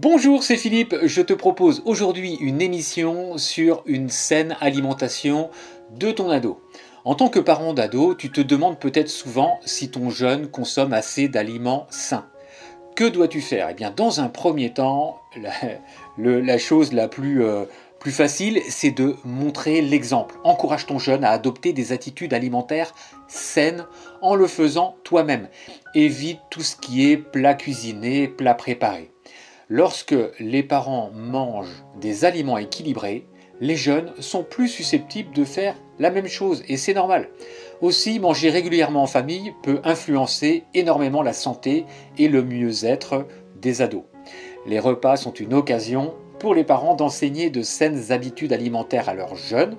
Bonjour, c'est Philippe. Je te propose aujourd'hui une émission sur une saine alimentation de ton ado. En tant que parent d'ado, tu te demandes peut-être souvent si ton jeune consomme assez d'aliments sains. Que dois-tu faire? Eh bien, dans un premier temps, la, chose la plus, euh, plus facile, c'est de montrer l'exemple. Encourage ton jeune à adopter des attitudes alimentaires saines en le faisant toi-même. Évite tout ce qui est plat cuisiné, plat préparé. Lorsque les parents mangent des aliments équilibrés, les jeunes sont plus susceptibles de faire la même chose et c'est normal. Aussi, manger régulièrement en famille peut influencer énormément la santé et le mieux-être des ados. Les repas sont une occasion pour les parents d'enseigner de saines habitudes alimentaires à leurs jeunes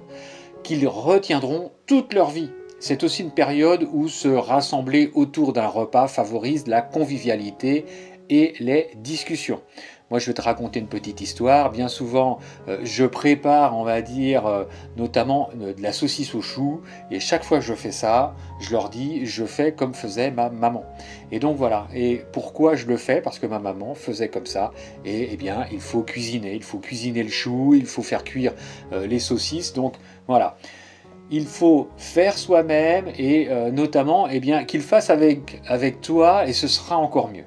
qu'ils retiendront toute leur vie. C'est aussi une période où se rassembler autour d'un repas favorise la convivialité et les discussions. Moi, je vais te raconter une petite histoire. Bien souvent, euh, je prépare, on va dire, euh, notamment euh, de la saucisse au chou. Et chaque fois que je fais ça, je leur dis, je fais comme faisait ma maman. Et donc voilà. Et pourquoi je le fais? Parce que ma maman faisait comme ça. Et eh bien, il faut cuisiner. Il faut cuisiner le chou. Il faut faire cuire les saucisses. Donc voilà il faut faire soi-même et notamment eh bien qu'il fasse avec, avec toi et ce sera encore mieux.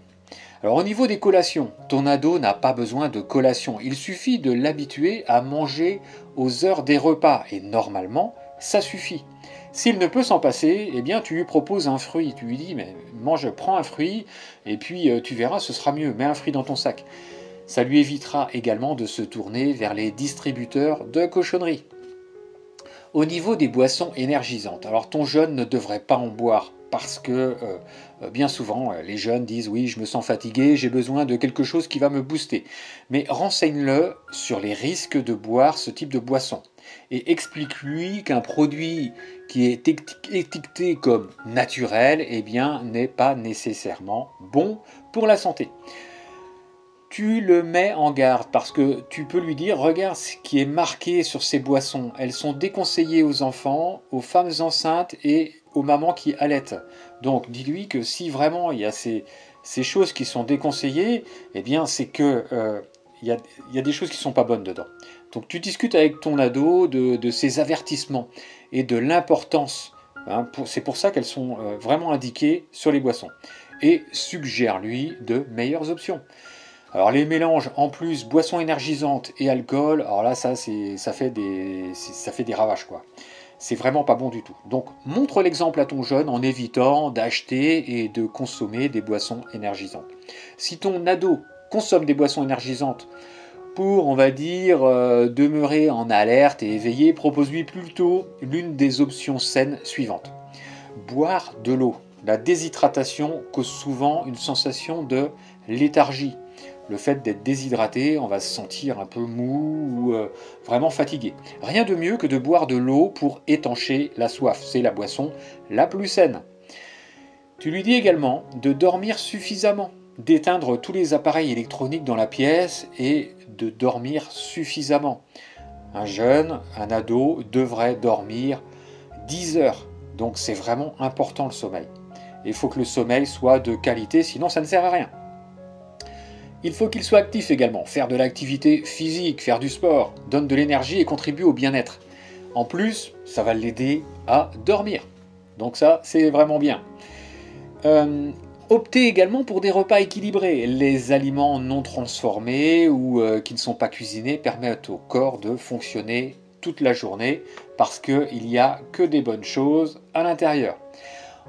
Alors au niveau des collations, ton ado n'a pas besoin de collation, il suffit de l'habituer à manger aux heures des repas et normalement ça suffit. S'il ne peut s'en passer, eh bien tu lui proposes un fruit, tu lui dis mais mange, prends un fruit et puis euh, tu verras ce sera mieux, mets un fruit dans ton sac. Ça lui évitera également de se tourner vers les distributeurs de cochonneries. Au niveau des boissons énergisantes, alors ton jeune ne devrait pas en boire parce que euh, bien souvent euh, les jeunes disent oui je me sens fatigué, j'ai besoin de quelque chose qui va me booster. Mais renseigne-le sur les risques de boire ce type de boisson et explique-lui qu'un produit qui est étiqueté comme naturel eh n'est pas nécessairement bon pour la santé tu le mets en garde parce que tu peux lui dire regarde ce qui est marqué sur ces boissons. Elles sont déconseillées aux enfants, aux femmes enceintes et aux mamans qui allaitent. Donc dis-lui que si vraiment il y a ces, choses qui sont déconseillées, eh bien c'est que euh, il, y a, des choses qui sont pas bonnes dedans. Donc tu discutes avec ton ado de, ces avertissements et de l'importance. Hein, c'est pour ça qu'elles sont euh, vraiment indiquées sur les boissons. Et suggère-lui de meilleures options. Alors les mélanges en plus boissons énergisantes et alcool, alors là ça c'est ça fait des ça fait des ravages quoi. C'est vraiment pas bon du tout. Donc montre l'exemple à ton jeune en évitant d'acheter et de consommer des boissons énergisantes. Si ton ado consomme des boissons énergisantes pour, on va dire, euh, demeurer en alerte et éveillé, propose-lui plutôt l'une des options saines suivantes. Boire de l'eau. La déshydratation cause souvent une sensation de léthargie, le fait d'être déshydraté, on va se sentir un peu mou ou euh, vraiment fatigué. Rien de mieux que de boire de l'eau pour étancher la soif. C'est la boisson la plus saine. Tu lui dis également de dormir suffisamment, d'éteindre tous les appareils électroniques dans la pièce et de dormir suffisamment. Un jeune, un ado devrait dormir 10 heures. Donc c'est vraiment important le sommeil. Il faut que le sommeil soit de qualité, sinon ça ne sert à rien. Il faut qu'il soit actif également, faire de l'activité physique, faire du sport, donne de l'énergie et contribue au bien-être. En plus, ça va l'aider à dormir. Donc ça, c'est vraiment bien. Euh, optez également pour des repas équilibrés. Les aliments non transformés ou euh, qui ne sont pas cuisinés permettent au corps de fonctionner toute la journée parce qu'il n'y a que des bonnes choses à l'intérieur.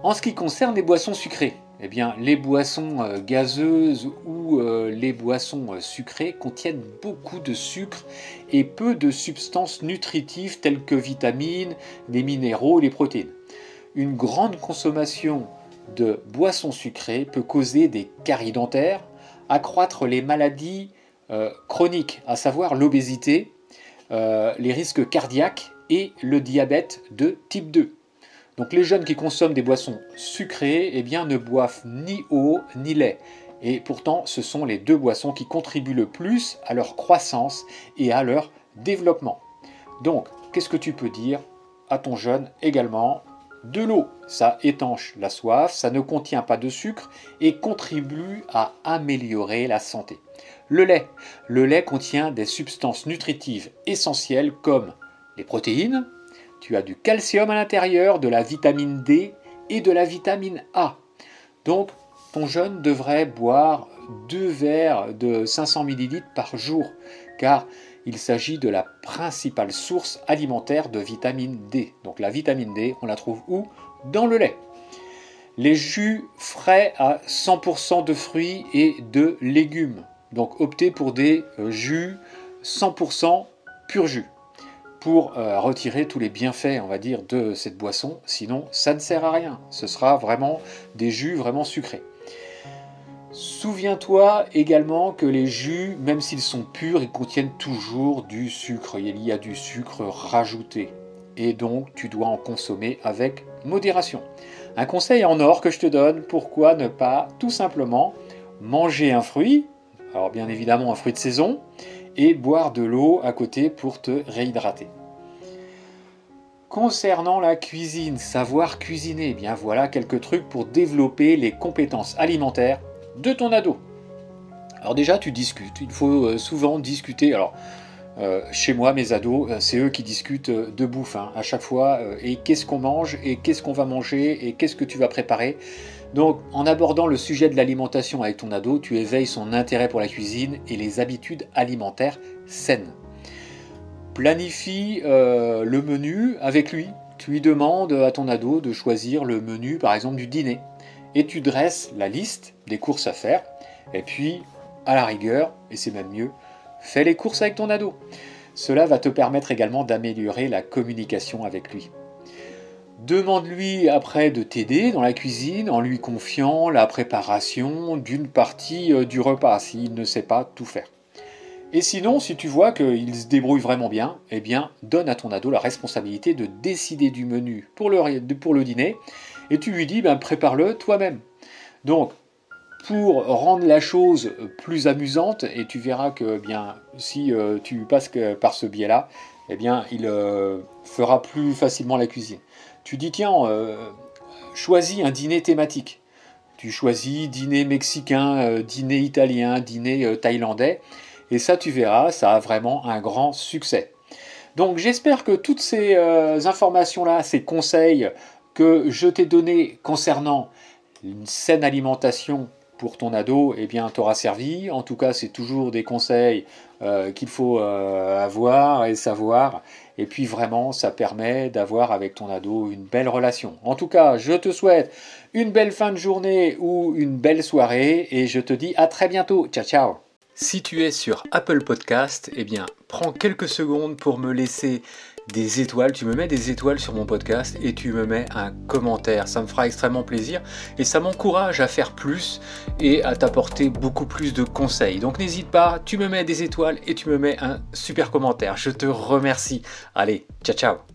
En ce qui concerne les boissons sucrées, eh bien, les boissons euh, gazeuses ou euh, les boissons euh, sucrées contiennent beaucoup de sucre et peu de substances nutritives telles que vitamines, les minéraux, les protéines. Une grande consommation de boissons sucrées peut causer des caries dentaires, accroître les maladies chroniques, à savoir l'obésité, les risques cardiaques et le diabète de type 2. Donc les jeunes qui consomment des boissons sucrées eh bien, ne boivent ni eau ni lait. Et pourtant, ce sont les deux boissons qui contribuent le plus à leur croissance et à leur développement. Donc, qu'est-ce que tu peux dire à ton jeune également? De l'eau, ça étanche la soif, ça ne contient pas de sucre et contribue à améliorer la santé. le lait. Le lait contient des substances nutritives essentielles comme les protéines, tu as du calcium à l'intérieur, de la vitamine D et de la vitamine A. Donc ton jeune devrait boire deux verres de 500 ml par jour, car il s'agit de la principale source alimentaire de vitamine D. Donc la vitamine D, on la trouve où? Dans le lait. Les jus frais à 100% de fruits et de légumes. Donc optez pour des euh, jus 100% pur jus pour euh, retirer tous les bienfaits, on va dire, de cette boisson. Sinon, ça ne sert à rien. Ce sera vraiment des jus vraiment sucrés. Souviens-toi également que les jus, même s'ils sont purs, ils contiennent toujours du sucre. Il y a du sucre rajouté. Et donc, tu dois en consommer avec modération. Un conseil en or que je te donne, pourquoi ne pas tout simplement manger un fruit, alors bien évidemment un fruit de saison, et boire de l'eau à côté pour te réhydrater. Concernant la cuisine, savoir cuisiner, eh bien voilà quelques trucs pour développer les compétences alimentaires de ton ado. Alors déjà, tu discutes. Il faut euh, souvent discuter. Alors, euh, chez moi, mes ados, euh, c'est eux qui discutent de bouffe hein, à chaque fois. et qu'est-ce qu'on mange Et qu'est-ce qu'on va manger Et qu'est-ce que tu vas préparer Donc, en abordant le sujet de l'alimentation avec ton ado, tu éveilles son intérêt pour la cuisine et les habitudes alimentaires saines. Planifie le menu avec lui. Tu lui demandes à ton ado de choisir le menu, par exemple, du dîner et tu dresses la liste des courses à faire. Et puis, à la rigueur, et c'est même mieux, fais les courses avec ton ado. Cela va te permettre également d'améliorer la communication avec lui. Demande-lui après de t'aider dans la cuisine en lui confiant la préparation d'une partie euh, du repas s'il ne sait pas tout faire. Et sinon, si tu vois qu'il se débrouille vraiment bien, eh bien, donne à ton ado la responsabilité de décider du menu pour le, dîner et tu lui dis ben, prépare-le toi-même. Donc, pour rendre la chose plus amusante, et tu verras que bien si euh, tu passes par ce biais-là, eh bien il euh, fera plus facilement la cuisine. Tu dis tiens, euh, choisis un dîner thématique. Tu choisis dîner mexicain, dîner italien, dîner thaïlandais, et ça tu verras, ça a vraiment un grand succès. Donc j'espère que toutes ces informations-là, ces conseils que je t'ai donné concernant une saine alimentation pour ton ado, eh bien, t'aura servi. En tout cas, c'est toujours des conseils euh, qu'il faut euh, avoir et savoir. Et puis vraiment, ça permet d'avoir avec ton ado une belle relation. En tout cas, je te souhaite une belle fin de journée ou une belle soirée et je te dis à très bientôt. Ciao, ciao. Si tu es sur Apple Podcast, eh bien, prends quelques secondes pour me laisser des étoiles, tu me mets des étoiles sur mon podcast et tu me mets un commentaire. Ça me fera extrêmement plaisir et ça m'encourage à faire plus et à t'apporter beaucoup plus de conseils. Donc n'hésite pas, tu me mets des étoiles et tu me mets un super commentaire. Je te remercie. Allez, ciao ciao